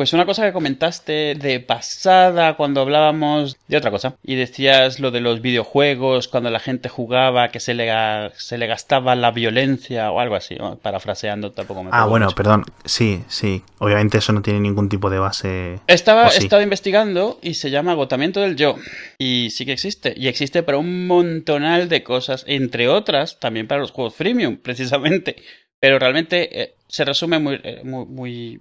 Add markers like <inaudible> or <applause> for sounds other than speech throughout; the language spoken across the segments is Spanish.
Pues una cosa que comentaste de pasada cuando hablábamos de otra cosa y decías lo de los videojuegos, cuando la gente jugaba, que se le, se le gastaba la violencia o algo así, parafraseando tampoco me Ah, bueno, perdón, sí, sí, obviamente eso no tiene ningún tipo de base. Estaba, He estado investigando y se llama agotamiento del yo y sí que existe y existe para un montonal de cosas, entre otras también para los juegos freemium, <laughs> precisamente. Pero realmente eh, se resume muy, eh, muy, muy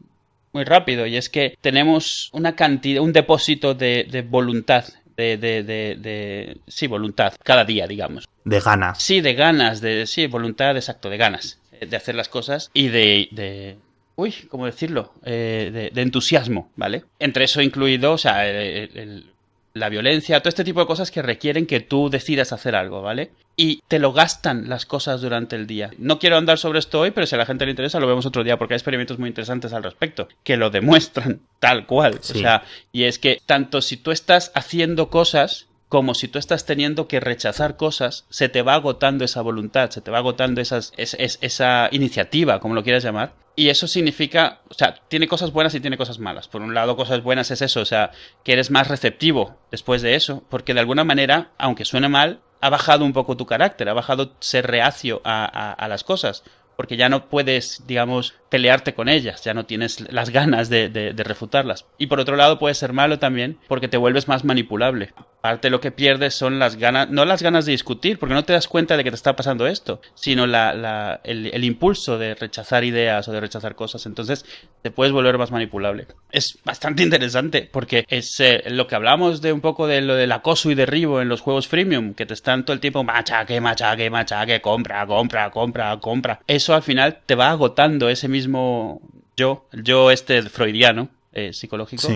muy rápido y es que tenemos una cantidad, un depósito de, voluntad. De, de, de, sí, voluntad, cada día, digamos. De ganas. Sí, de ganas, de, sí, voluntad, exacto, de ganas de hacer las cosas y de, de uy, ¿cómo decirlo? Eh, de, entusiasmo, ¿vale? Entre eso incluido, o sea, el, la violencia, todo este tipo de cosas que requieren que tú decidas hacer algo, ¿vale? Y te lo gastan las cosas durante el día. No quiero andar sobre esto hoy, pero si a la gente le interesa lo vemos otro día porque hay experimentos muy interesantes al respecto que lo demuestran <laughs> tal cual. O sea, y es que tanto si tú estás haciendo cosas como si tú estás teniendo que rechazar cosas, se te va agotando esa voluntad, se te va agotando esas, esa iniciativa, como lo quieras llamar. Y eso significa, o sea, tiene cosas buenas y tiene cosas malas. Por un lado, cosas buenas es eso, o sea, que eres más receptivo después de eso, porque de alguna manera, aunque suene mal, ha bajado un poco tu carácter, ha bajado ser reacio a, a las cosas porque ya no puedes, digamos, pelearte con ellas, ya no tienes las ganas de, de, refutarlas. Y por otro lado puede ser malo también porque te vuelves más manipulable. Parte lo que pierdes son las ganas, no las ganas de discutir, porque no te das cuenta de que te está pasando esto, sino la, la, el, impulso de rechazar ideas o de rechazar cosas. Entonces te puedes volver más manipulable. Es bastante interesante porque es eh, lo que hablamos de un poco de lo del acoso y derribo en los juegos freemium, que te están todo el tiempo machaque, machaque, machaque, compra, compra, compra, compra. Eso al final te va agotando ese mismo yo, el yo este freudiano, eh, psicológico.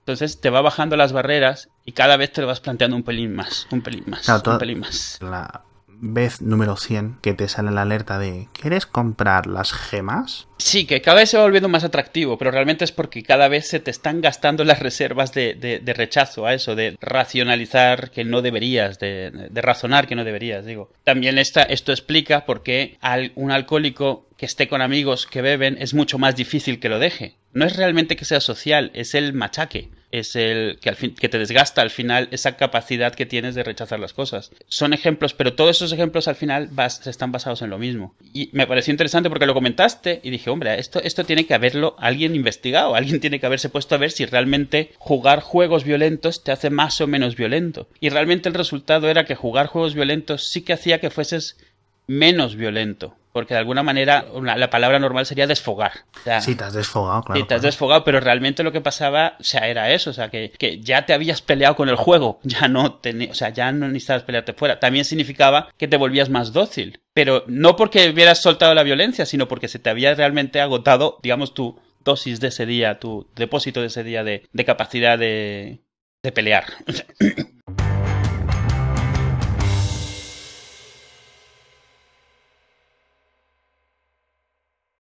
Entonces te va bajando las barreras y cada vez te lo vas planteando un pelín más, un pelín más, un pelín más. La vez número 100 que te sale la alerta de ¿quieres comprar las gemas? Sí, que cada vez se va volviendo más atractivo, pero realmente es porque cada vez se te están gastando las reservas de, de, rechazo a eso, de racionalizar que no deberías, de, razonar que no deberías, digo. También esta, esto explica por qué un alcohólico que esté con amigos que beben es mucho más difícil que lo deje. No es realmente que sea social, es el machaque es el que, al fin, que te desgasta al final esa capacidad que tienes de rechazar las cosas. Son ejemplos, pero todos esos ejemplos al final vas, están basados en lo mismo. Y me pareció interesante porque lo comentaste y dije, hombre, esto, esto tiene que haberlo alguien investigado, alguien tiene que haberse puesto a ver si realmente jugar juegos violentos te hace más o menos violento. Y realmente el resultado era que jugar juegos violentos sí que hacía que fueses menos violento. Porque de alguna manera la palabra normal sería desfogar. sí, te has desfogado, claro. Sí, te has desfogado, pero realmente lo que pasaba, o sea, era eso, o sea, que, que ya te habías peleado con el juego, <laughs> ya no tenías, o sea, ya no necesitabas pelearte fuera. También significaba que te volvías más dócil, pero no porque hubieras soltado la violencia, sino porque se te había realmente agotado, digamos, tu dosis de ese día, tu depósito de ese día de, de capacidad de, de pelear. <laughs>